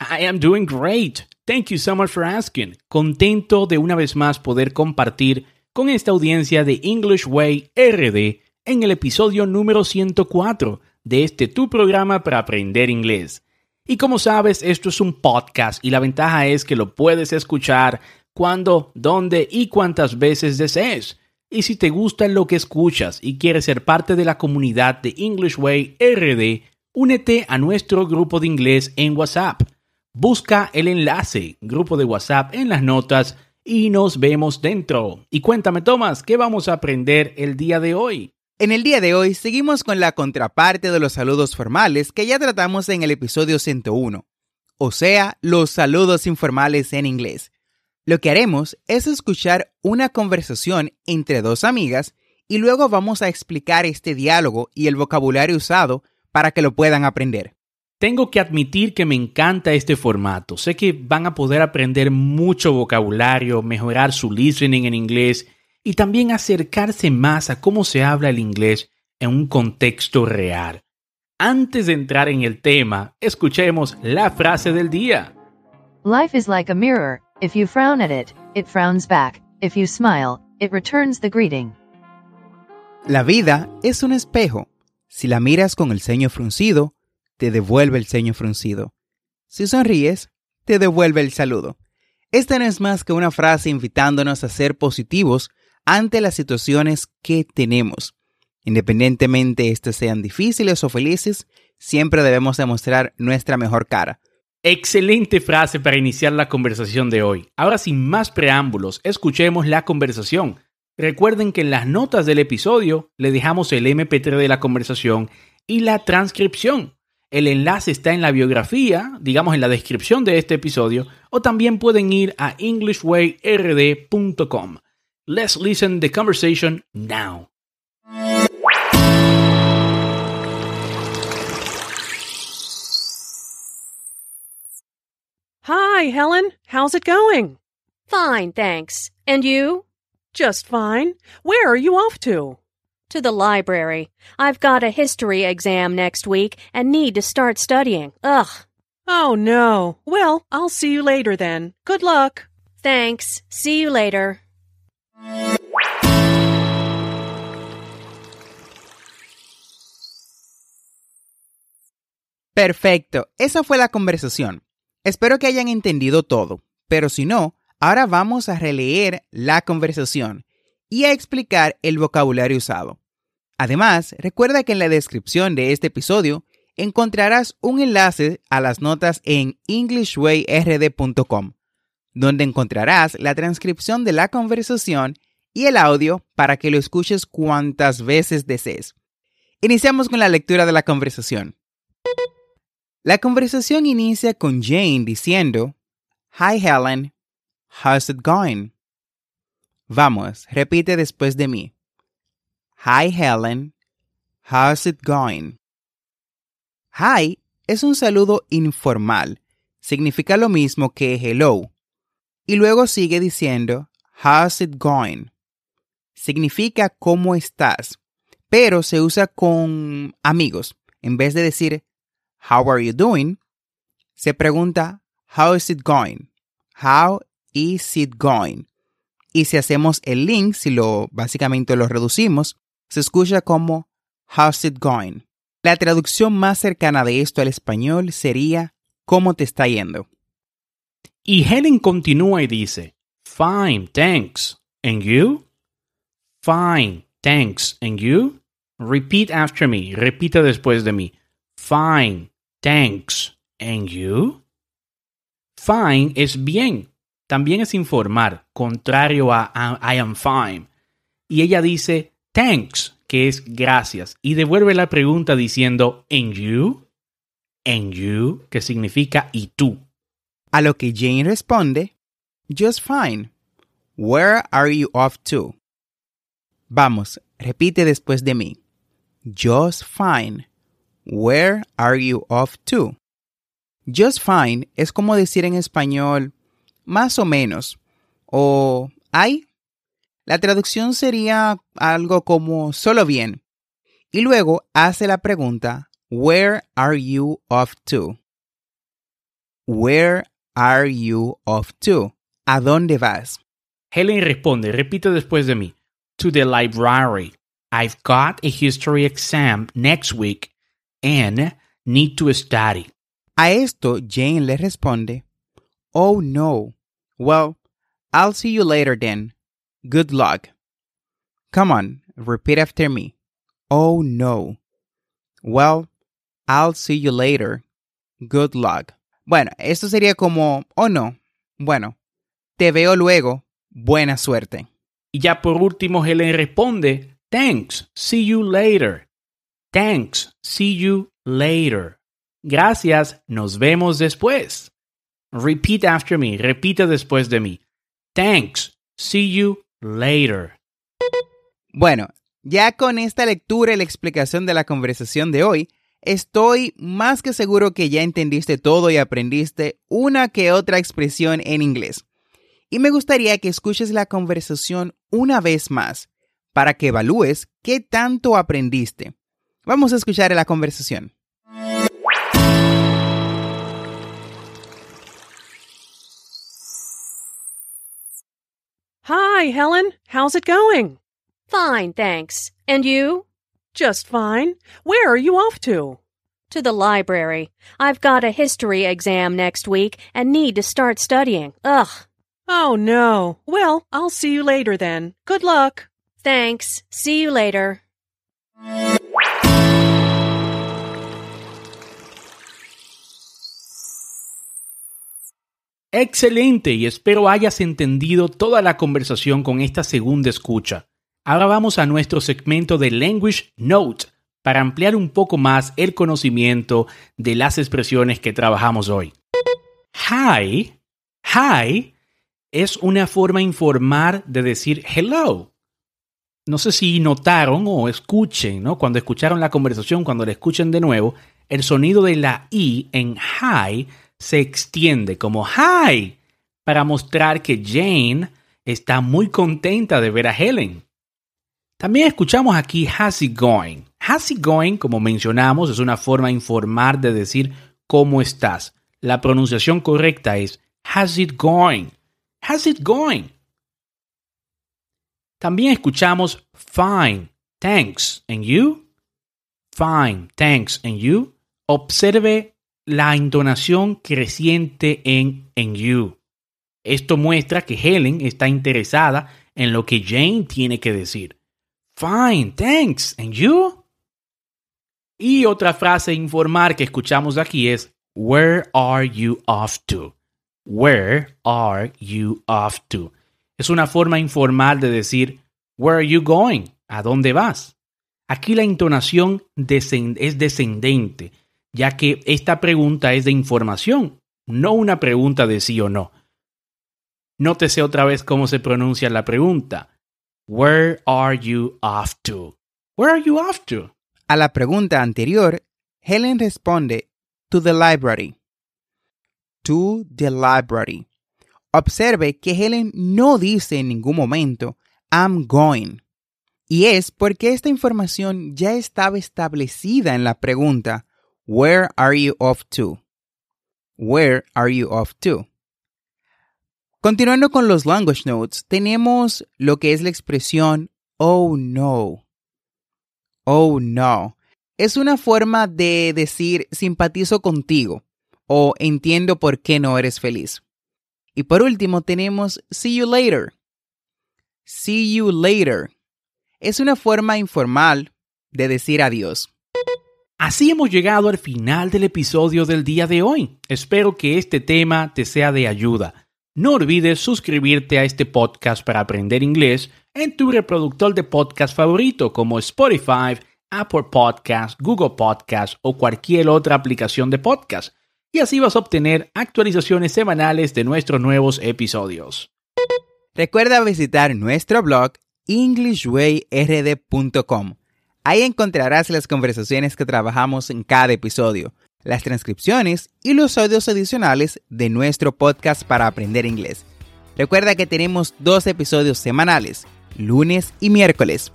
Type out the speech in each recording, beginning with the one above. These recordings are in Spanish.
I am doing great. Thank you so much for asking. Contento de una vez más poder compartir con esta audiencia de English Way RD en el episodio número 104 de este tu programa para aprender inglés. Y como sabes, esto es un podcast y la ventaja es que lo puedes escuchar cuando, dónde y cuántas veces desees. Y si te gusta lo que escuchas y quieres ser parte de la comunidad de English Way RD, únete a nuestro grupo de inglés en WhatsApp Busca el enlace, grupo de WhatsApp en las notas y nos vemos dentro. Y cuéntame, Tomás, ¿qué vamos a aprender el día de hoy? En el día de hoy seguimos con la contraparte de los saludos formales que ya tratamos en el episodio 101, o sea, los saludos informales en inglés. Lo que haremos es escuchar una conversación entre dos amigas y luego vamos a explicar este diálogo y el vocabulario usado para que lo puedan aprender. Tengo que admitir que me encanta este formato. Sé que van a poder aprender mucho vocabulario, mejorar su listening en inglés y también acercarse más a cómo se habla el inglés en un contexto real. Antes de entrar en el tema, escuchemos la frase del día. Life is like a mirror. If you frown at it, it frowns back. If you smile, it returns the greeting. La vida es un espejo. Si la miras con el ceño fruncido, te devuelve el ceño fruncido. Si sonríes, te devuelve el saludo. Esta no es más que una frase invitándonos a ser positivos ante las situaciones que tenemos. Independientemente estas sean difíciles o felices, siempre debemos demostrar nuestra mejor cara. Excelente frase para iniciar la conversación de hoy. Ahora sin más preámbulos, escuchemos la conversación. Recuerden que en las notas del episodio le dejamos el MP3 de la conversación y la transcripción. El enlace está en la biografía, digamos en la descripción de este episodio, o también pueden ir a englishwayrd.com. Let's listen the conversation now. Hi, Helen. How's it going? Fine, thanks. And you? Just fine. Where are you off to? To the library. I've got a history exam next week and need to start studying. Ugh. Oh no. Well, I'll see you later then. Good luck. Thanks. See you later. Perfecto, esa fue la conversación. Espero que hayan entendido todo, pero si no, ahora vamos a releer la conversación y a explicar el vocabulario usado. Además, recuerda que en la descripción de este episodio encontrarás un enlace a las notas en englishwayrd.com, donde encontrarás la transcripción de la conversación y el audio para que lo escuches cuantas veces desees. Iniciamos con la lectura de la conversación. La conversación inicia con Jane diciendo, Hi Helen, how's it going? Vamos, repite después de mí. Hi Helen, how's it going? Hi es un saludo informal, significa lo mismo que hello, y luego sigue diciendo how's it going? Significa cómo estás, pero se usa con amigos. En vez de decir how are you doing, se pregunta how is it going? How is it going? Y si hacemos el link, si lo básicamente lo reducimos, se escucha como how's it going? La traducción más cercana de esto al español sería ¿cómo te está yendo? Y Helen continúa y dice, Fine, thanks. And you? Fine, thanks. And you? Repeat after me. Repita después de mí. Fine, thanks. And you? Fine es bien. También es informar, contrario a I am fine. Y ella dice thanks, que es gracias, y devuelve la pregunta diciendo and you? And you, que significa y tú. A lo que Jane responde, Just fine. Where are you off to? Vamos, repite después de mí. Just fine. Where are you off to? Just fine es como decir en español más o menos o hay. La traducción sería algo como solo bien. Y luego hace la pregunta Where are you off to? Where are you off to? ¿A dónde vas? Helen responde, repite después de mí. To the library. I've got a history exam next week and need to study. A esto Jane le responde, Oh no. Well, I'll see you later then. Good luck. Come on, repeat after me. Oh no. Well, I'll see you later. Good luck. Bueno, esto sería como, oh no. Bueno, te veo luego. Buena suerte. Y ya por último, Helen responde, Thanks, see you later. Thanks, see you later. Gracias, nos vemos después. Repeat after me, repita después de mí. Thanks, see you later. Bueno, ya con esta lectura y la explicación de la conversación de hoy, estoy más que seguro que ya entendiste todo y aprendiste una que otra expresión en inglés. Y me gustaría que escuches la conversación una vez más para que evalúes qué tanto aprendiste. Vamos a escuchar la conversación. Hi, Helen. How's it going? Fine, thanks. And you? Just fine. Where are you off to? To the library. I've got a history exam next week and need to start studying. Ugh. Oh, no. Well, I'll see you later then. Good luck. Thanks. See you later. Excelente y espero hayas entendido toda la conversación con esta segunda escucha. Ahora vamos a nuestro segmento de Language Note para ampliar un poco más el conocimiento de las expresiones que trabajamos hoy. Hi, hi es una forma informal de decir hello. No sé si notaron o escuchen, ¿no? Cuando escucharon la conversación, cuando la escuchen de nuevo, el sonido de la i en hi se extiende como hi para mostrar que Jane está muy contenta de ver a Helen. También escuchamos aquí how's it going. How's it going, como mencionamos, es una forma informal de decir cómo estás. La pronunciación correcta es how's it going. How's it going? También escuchamos fine, thanks, and you. Fine, thanks, and you. Observe la entonación creciente en en you. Esto muestra que Helen está interesada en lo que Jane tiene que decir. Fine, thanks. And you? Y otra frase informal que escuchamos aquí es Where are you off to? Where are you off to? Es una forma informal de decir Where are you going? ¿A dónde vas? Aquí la entonación es descendente, ya que esta pregunta es de información, no una pregunta de sí o no. Nótese otra vez cómo se pronuncia la pregunta. Where are you off to? Where are you off to? A la pregunta anterior, Helen responde to the library. To the library. Observe que Helen no dice en ningún momento I'm going. Y es porque esta información ya estaba establecida en la pregunta Where are you off to? Where are you off to? Continuando con los language notes, tenemos lo que es la expresión oh no. Oh no. Es una forma de decir simpatizo contigo o entiendo por qué no eres feliz. Y por último tenemos see you later. See you later. Es una forma informal de decir adiós. Así hemos llegado al final del episodio del día de hoy. Espero que este tema te sea de ayuda. No olvides suscribirte a este podcast para aprender inglés en tu reproductor de podcast favorito como Spotify, Apple Podcast, Google Podcast o cualquier otra aplicación de podcast. Y así vas a obtener actualizaciones semanales de nuestros nuevos episodios. Recuerda visitar nuestro blog englishwayrd.com. Ahí encontrarás las conversaciones que trabajamos en cada episodio, las transcripciones y los audios adicionales de nuestro podcast para aprender inglés. Recuerda que tenemos dos episodios semanales, lunes y miércoles.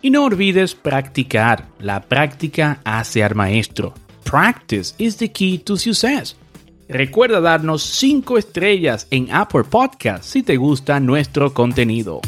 Y no olvides practicar. La práctica hace al maestro. Practice is the key to success. Recuerda darnos 5 estrellas en Apple Podcast si te gusta nuestro contenido.